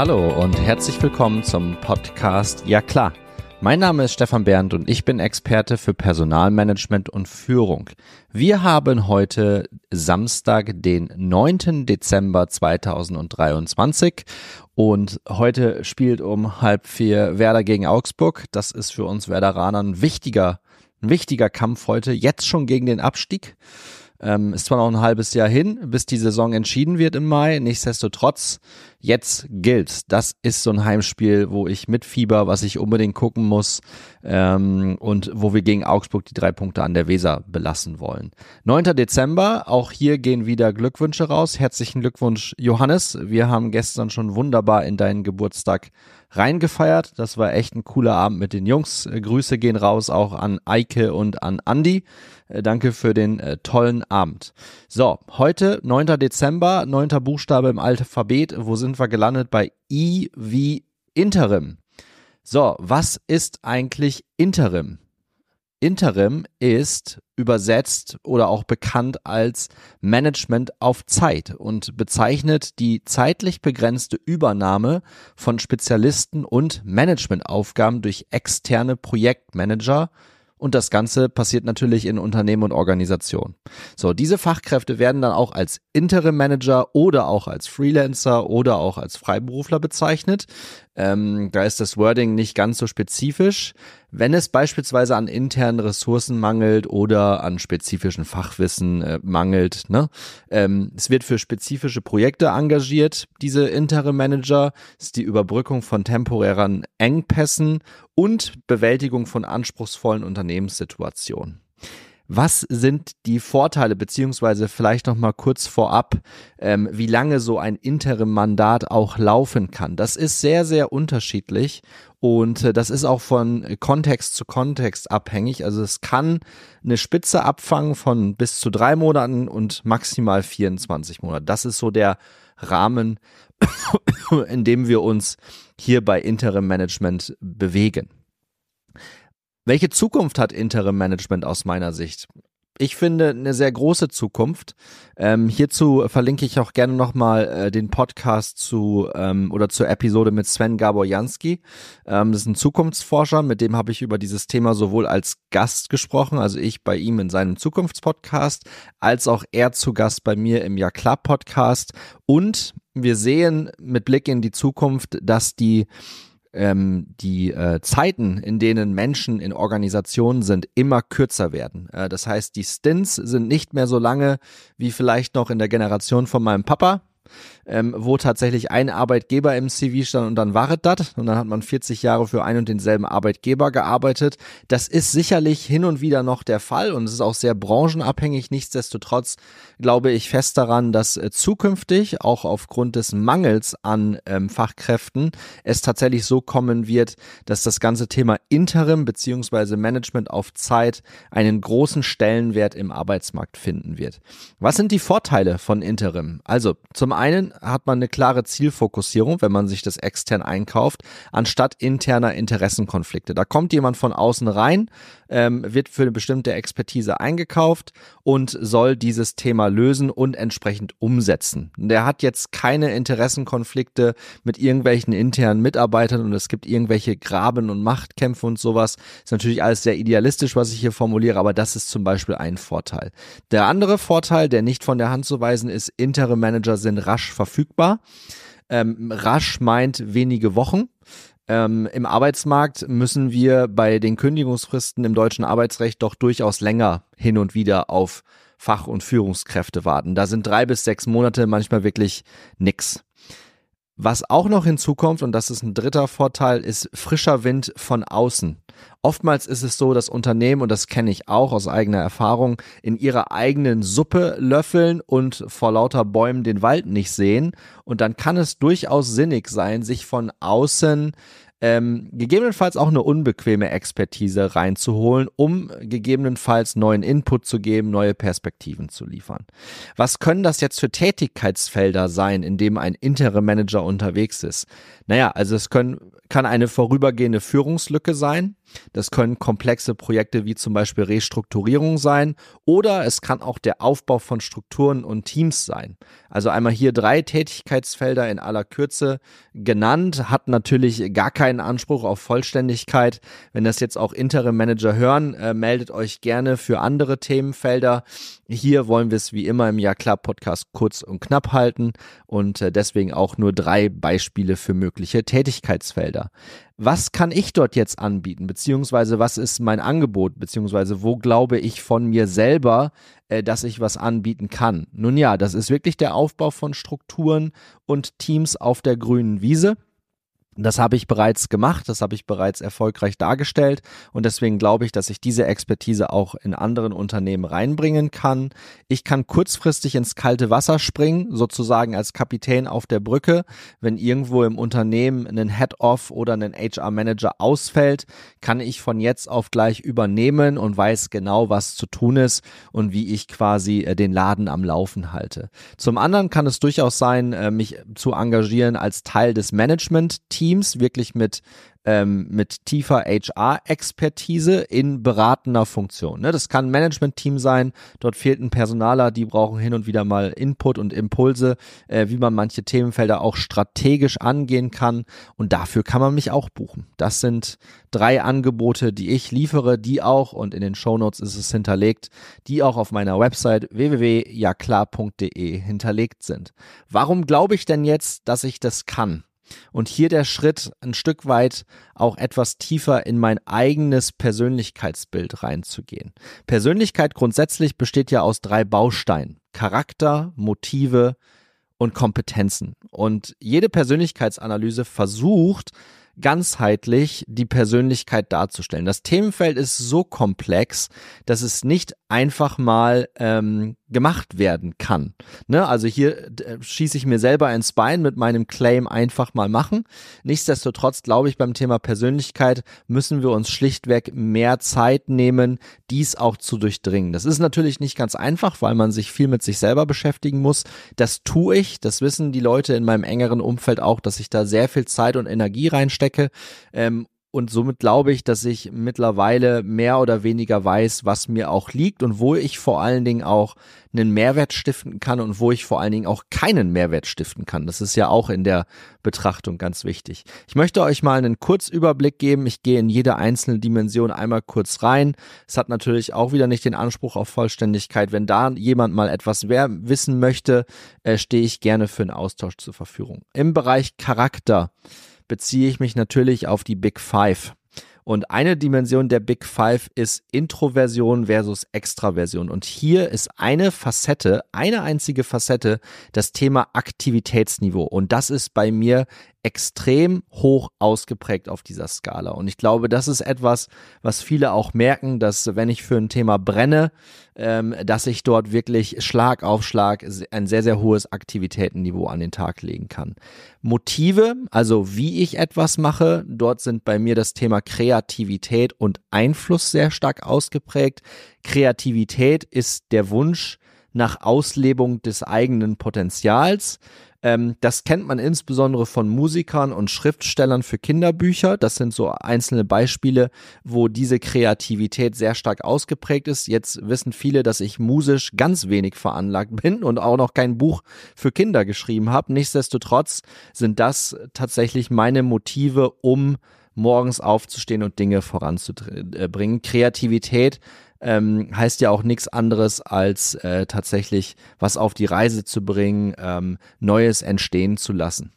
Hallo und herzlich willkommen zum Podcast Ja klar. Mein Name ist Stefan Bernd und ich bin Experte für Personalmanagement und Führung. Wir haben heute Samstag, den 9. Dezember 2023 und heute spielt um halb vier Werder gegen Augsburg. Das ist für uns Werderaner ein wichtiger, ein wichtiger Kampf heute, jetzt schon gegen den Abstieg. Ähm, ist zwar noch ein halbes Jahr hin, bis die Saison entschieden wird im Mai. Nichtsdestotrotz, jetzt gilt. Das ist so ein Heimspiel, wo ich mitfieber, was ich unbedingt gucken muss ähm, und wo wir gegen Augsburg die drei Punkte an der Weser belassen wollen. 9. Dezember, auch hier gehen wieder Glückwünsche raus. Herzlichen Glückwunsch, Johannes. Wir haben gestern schon wunderbar in deinen Geburtstag reingefeiert. Das war echt ein cooler Abend mit den Jungs. Grüße gehen raus auch an Eike und an Andi. Äh, danke für den äh, tollen Abend. So, heute 9. Dezember, 9. Buchstabe im Alphabet. Wo sind wir gelandet? Bei I wie Interim. So, was ist eigentlich Interim? Interim ist übersetzt oder auch bekannt als Management auf Zeit und bezeichnet die zeitlich begrenzte Übernahme von Spezialisten und Managementaufgaben durch externe Projektmanager, und das Ganze passiert natürlich in Unternehmen und Organisationen. So, diese Fachkräfte werden dann auch als Interim Manager oder auch als Freelancer oder auch als Freiberufler bezeichnet. Ähm, da ist das Wording nicht ganz so spezifisch. Wenn es beispielsweise an internen Ressourcen mangelt oder an spezifischen Fachwissen äh, mangelt, ne? Ähm, es wird für spezifische Projekte engagiert, diese Interim Manager, ist die Überbrückung von temporären Engpässen und Bewältigung von anspruchsvollen Unternehmenssituationen. Was sind die Vorteile, beziehungsweise vielleicht noch mal kurz vorab, ähm, wie lange so ein Interim-Mandat auch laufen kann? Das ist sehr, sehr unterschiedlich und äh, das ist auch von Kontext zu Kontext abhängig. Also es kann eine Spitze abfangen von bis zu drei Monaten und maximal 24 Monate. Das ist so der Rahmen, in dem wir uns hier bei Interim Management bewegen. Welche Zukunft hat Interim Management aus meiner Sicht? Ich finde eine sehr große Zukunft. Ähm, hierzu verlinke ich auch gerne nochmal äh, den Podcast zu ähm, oder zur Episode mit Sven Gabor Jansky. Ähm, das ist ein Zukunftsforscher, mit dem habe ich über dieses Thema sowohl als Gast gesprochen, also ich bei ihm in seinem Zukunftspodcast, als auch er zu Gast bei mir im Ja klar Podcast. Und wir sehen mit Blick in die Zukunft, dass die ähm, die äh, Zeiten, in denen Menschen in Organisationen sind, immer kürzer werden. Äh, das heißt, die Stints sind nicht mehr so lange wie vielleicht noch in der Generation von meinem Papa, ähm, wo tatsächlich ein Arbeitgeber im CV stand und dann war es das und dann hat man 40 Jahre für einen und denselben Arbeitgeber gearbeitet. Das ist sicherlich hin und wieder noch der Fall und es ist auch sehr branchenabhängig. Nichtsdestotrotz glaube ich fest daran, dass äh, zukünftig auch aufgrund des Mangels an ähm, Fachkräften es tatsächlich so kommen wird, dass das ganze Thema Interim beziehungsweise Management auf Zeit einen großen Stellenwert im Arbeitsmarkt finden wird. Was sind die Vorteile von Interim? Also zum einen hat man eine klare Zielfokussierung, wenn man sich das extern einkauft, anstatt interner Interessenkonflikte. Da kommt jemand von außen rein, ähm, wird für eine bestimmte Expertise eingekauft und soll dieses Thema lösen und entsprechend umsetzen. Der hat jetzt keine Interessenkonflikte mit irgendwelchen internen Mitarbeitern und es gibt irgendwelche Graben und Machtkämpfe und sowas. Ist natürlich alles sehr idealistisch, was ich hier formuliere, aber das ist zum Beispiel ein Vorteil. Der andere Vorteil, der nicht von der Hand zu weisen ist, Interim Manager sind rasch verfügbar. Ähm, rasch meint wenige Wochen. Ähm, Im Arbeitsmarkt müssen wir bei den Kündigungsfristen im deutschen Arbeitsrecht doch durchaus länger hin und wieder auf Fach- und Führungskräfte warten. Da sind drei bis sechs Monate manchmal wirklich nix. Was auch noch hinzukommt, und das ist ein dritter Vorteil, ist frischer Wind von außen. Oftmals ist es so, dass Unternehmen, und das kenne ich auch aus eigener Erfahrung, in ihrer eigenen Suppe löffeln und vor lauter Bäumen den Wald nicht sehen. Und dann kann es durchaus sinnig sein, sich von außen ähm, gegebenenfalls auch eine unbequeme Expertise reinzuholen, um gegebenenfalls neuen Input zu geben, neue Perspektiven zu liefern. Was können das jetzt für Tätigkeitsfelder sein, in dem ein Interim Manager unterwegs ist? Naja, also es können, kann eine vorübergehende Führungslücke sein. Das können komplexe Projekte wie zum Beispiel Restrukturierung sein oder es kann auch der Aufbau von Strukturen und Teams sein. Also einmal hier drei Tätigkeitsfelder in aller Kürze genannt, hat natürlich gar keinen Anspruch auf Vollständigkeit. Wenn das jetzt auch Interim Manager hören, äh, meldet euch gerne für andere Themenfelder. Hier wollen wir es wie immer im Ja klar Podcast kurz und knapp halten und äh, deswegen auch nur drei Beispiele für mögliche Tätigkeitsfelder. Was kann ich dort jetzt anbieten, beziehungsweise was ist mein Angebot, beziehungsweise wo glaube ich von mir selber, äh, dass ich was anbieten kann? Nun ja, das ist wirklich der Aufbau von Strukturen und Teams auf der grünen Wiese. Das habe ich bereits gemacht, das habe ich bereits erfolgreich dargestellt und deswegen glaube ich, dass ich diese Expertise auch in anderen Unternehmen reinbringen kann. Ich kann kurzfristig ins kalte Wasser springen, sozusagen als Kapitän auf der Brücke. Wenn irgendwo im Unternehmen ein Head-Off oder ein HR-Manager ausfällt, kann ich von jetzt auf gleich übernehmen und weiß genau, was zu tun ist und wie ich quasi äh, den Laden am Laufen halte. Zum anderen kann es durchaus sein, äh, mich zu engagieren als Teil des Management-Teams Teams wirklich mit ähm, mit tiefer HR-Expertise in beratender Funktion. Ne? Das kann ein Management-Team sein, dort fehlt ein Personaler, die brauchen hin und wieder mal Input und Impulse, äh, wie man manche Themenfelder auch strategisch angehen kann und dafür kann man mich auch buchen. Das sind drei Angebote, die ich liefere, die auch, und in den Shownotes ist es hinterlegt, die auch auf meiner Website www.jaklar.de hinterlegt sind. Warum glaube ich denn jetzt, dass ich das kann? Und hier der Schritt, ein Stück weit auch etwas tiefer in mein eigenes Persönlichkeitsbild reinzugehen. Persönlichkeit grundsätzlich besteht ja aus drei Bausteinen. Charakter, Motive und Kompetenzen. Und jede Persönlichkeitsanalyse versucht, ganzheitlich die Persönlichkeit darzustellen. Das Themenfeld ist so komplex, dass es nicht einfach mal ähm, gemacht werden kann. Ne? Also hier äh, schieße ich mir selber ins Bein mit meinem Claim einfach mal machen. Nichtsdestotrotz glaube ich, beim Thema Persönlichkeit müssen wir uns schlichtweg mehr Zeit nehmen, dies auch zu durchdringen. Das ist natürlich nicht ganz einfach, weil man sich viel mit sich selber beschäftigen muss. Das tue ich. Das wissen die Leute in meinem engeren Umfeld auch, dass ich da sehr viel Zeit und Energie reinstecke. Ähm, und somit glaube ich, dass ich mittlerweile mehr oder weniger weiß, was mir auch liegt und wo ich vor allen Dingen auch einen Mehrwert stiften kann und wo ich vor allen Dingen auch keinen Mehrwert stiften kann. Das ist ja auch in der Betrachtung ganz wichtig. Ich möchte euch mal einen Kurzüberblick geben. Ich gehe in jede einzelne Dimension einmal kurz rein. Es hat natürlich auch wieder nicht den Anspruch auf Vollständigkeit. Wenn da jemand mal etwas wissen möchte, äh, stehe ich gerne für einen Austausch zur Verfügung. Im Bereich Charakter beziehe ich mich natürlich auf die Big Five. Und eine Dimension der Big Five ist Introversion versus Extraversion. Und hier ist eine Facette, eine einzige Facette, das Thema Aktivitätsniveau. Und das ist bei mir extrem hoch ausgeprägt auf dieser Skala. Und ich glaube, das ist etwas, was viele auch merken, dass wenn ich für ein Thema brenne, ähm, dass ich dort wirklich Schlag auf Schlag ein sehr, sehr hohes Aktivitätenniveau an den Tag legen kann. Motive, also wie ich etwas mache, dort sind bei mir das Thema Kreativität und Einfluss sehr stark ausgeprägt. Kreativität ist der Wunsch nach Auslebung des eigenen Potenzials. Ähm, das kennt man insbesondere von Musikern und Schriftstellern für Kinderbücher. Das sind so einzelne Beispiele, wo diese Kreativität sehr stark ausgeprägt ist. Jetzt wissen viele, dass ich musisch ganz wenig veranlagt bin und auch noch kein Buch für Kinder geschrieben habe. Nichtsdestotrotz sind das tatsächlich meine Motive, um morgens aufzustehen und Dinge voranzubringen. Kreativität ähm, heißt ja auch nichts anderes als äh, tatsächlich was auf die Reise zu bringen, ähm, Neues entstehen zu lassen.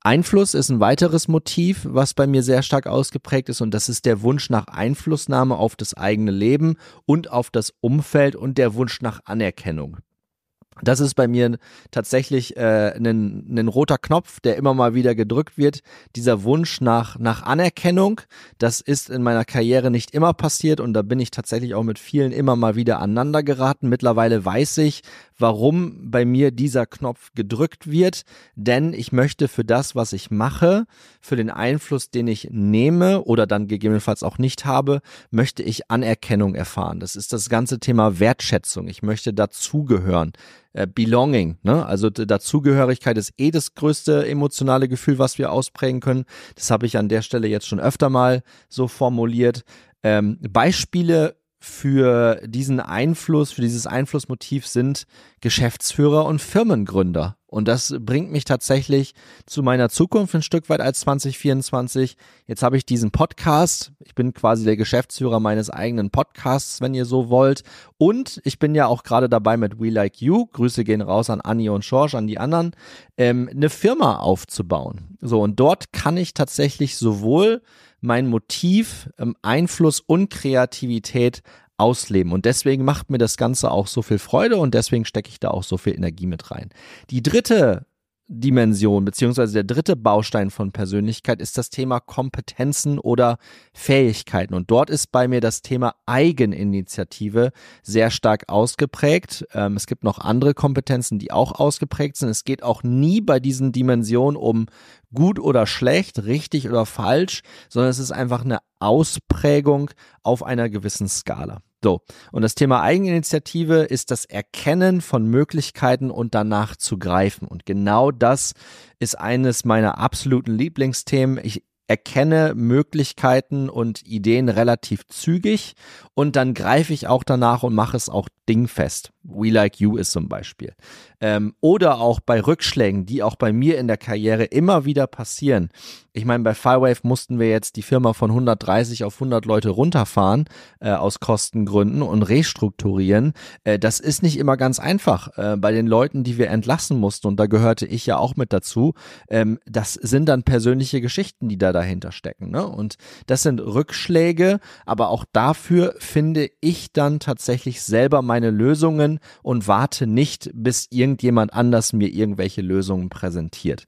Einfluss ist ein weiteres Motiv, was bei mir sehr stark ausgeprägt ist und das ist der Wunsch nach Einflussnahme auf das eigene Leben und auf das Umfeld und der Wunsch nach Anerkennung. Das ist bei mir tatsächlich äh, ein, ein roter Knopf, der immer mal wieder gedrückt wird. Dieser Wunsch nach, nach Anerkennung, das ist in meiner Karriere nicht immer passiert und da bin ich tatsächlich auch mit vielen immer mal wieder aneinander geraten. Mittlerweile weiß ich, warum bei mir dieser Knopf gedrückt wird, denn ich möchte für das, was ich mache, für den Einfluss, den ich nehme oder dann gegebenenfalls auch nicht habe, möchte ich Anerkennung erfahren. Das ist das ganze Thema Wertschätzung. Ich möchte dazugehören. Äh, Belonging, ne? Also Dazugehörigkeit ist eh das größte emotionale Gefühl, was wir ausprägen können. Das habe ich an der Stelle jetzt schon öfter mal so formuliert. Ähm, Beispiele für diesen Einfluss, für dieses Einflussmotiv sind Geschäftsführer und Firmengründer. Und das bringt mich tatsächlich zu meiner Zukunft ein Stück weit als 2024. Jetzt habe ich diesen Podcast. Ich bin quasi der Geschäftsführer meines eigenen Podcasts, wenn ihr so wollt. Und ich bin ja auch gerade dabei mit We Like You. Grüße gehen raus an Annie und George, an die anderen, ähm, eine Firma aufzubauen. So, und dort kann ich tatsächlich sowohl mein Motiv, ähm, Einfluss und Kreativität ausleben. Und deswegen macht mir das Ganze auch so viel Freude und deswegen stecke ich da auch so viel Energie mit rein. Die dritte Dimension beziehungsweise der dritte Baustein von Persönlichkeit ist das Thema Kompetenzen oder Fähigkeiten. Und dort ist bei mir das Thema Eigeninitiative sehr stark ausgeprägt. Ähm, es gibt noch andere Kompetenzen, die auch ausgeprägt sind. Es geht auch nie bei diesen Dimensionen um gut oder schlecht, richtig oder falsch, sondern es ist einfach eine Ausprägung auf einer gewissen Skala. So, und das Thema Eigeninitiative ist das Erkennen von Möglichkeiten und danach zu greifen. Und genau das ist eines meiner absoluten Lieblingsthemen. Ich erkenne Möglichkeiten und Ideen relativ zügig und dann greife ich auch danach und mache es auch dingfest. We Like You ist zum Beispiel. Ähm, oder auch bei Rückschlägen, die auch bei mir in der Karriere immer wieder passieren. Ich meine, bei Firewave mussten wir jetzt die Firma von 130 auf 100 Leute runterfahren äh, aus Kostengründen und restrukturieren. Äh, das ist nicht immer ganz einfach äh, bei den Leuten, die wir entlassen mussten. Und da gehörte ich ja auch mit dazu. Ähm, das sind dann persönliche Geschichten, die da dahinter stecken. Ne? Und das sind Rückschläge, aber auch dafür finde ich dann tatsächlich selber meine Lösungen und warte nicht, bis irgendjemand anders mir irgendwelche Lösungen präsentiert.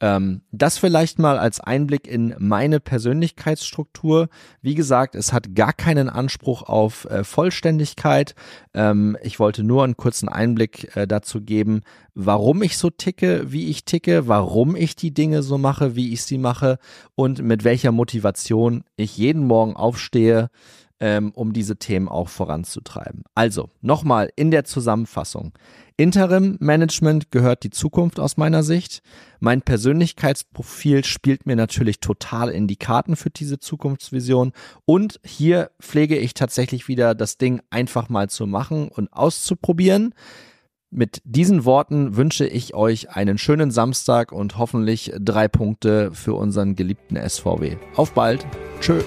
Ähm, das vielleicht mal als Einblick in meine Persönlichkeitsstruktur. Wie gesagt, es hat gar keinen Anspruch auf äh, Vollständigkeit. Ähm, ich wollte nur einen kurzen Einblick äh, dazu geben, warum ich so ticke, wie ich ticke, warum ich die Dinge so mache, wie ich sie mache und mit welcher Motivation ich jeden Morgen aufstehe ähm, um diese Themen auch voranzutreiben. Also, nochmal in der Zusammenfassung. Interim Management gehört die Zukunft aus meiner Sicht. Mein Persönlichkeitsprofil spielt mir natürlich total in die Karten für diese Zukunftsvision. Und hier pflege ich tatsächlich wieder das Ding einfach mal zu machen und auszuprobieren. Mit diesen Worten wünsche ich euch einen schönen Samstag und hoffentlich drei Punkte für unseren geliebten SVW. Auf bald. Tschö.